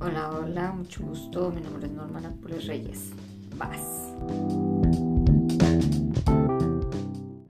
Hola, hola, mucho gusto. Mi nombre es Norma Nápoles Reyes. Paz.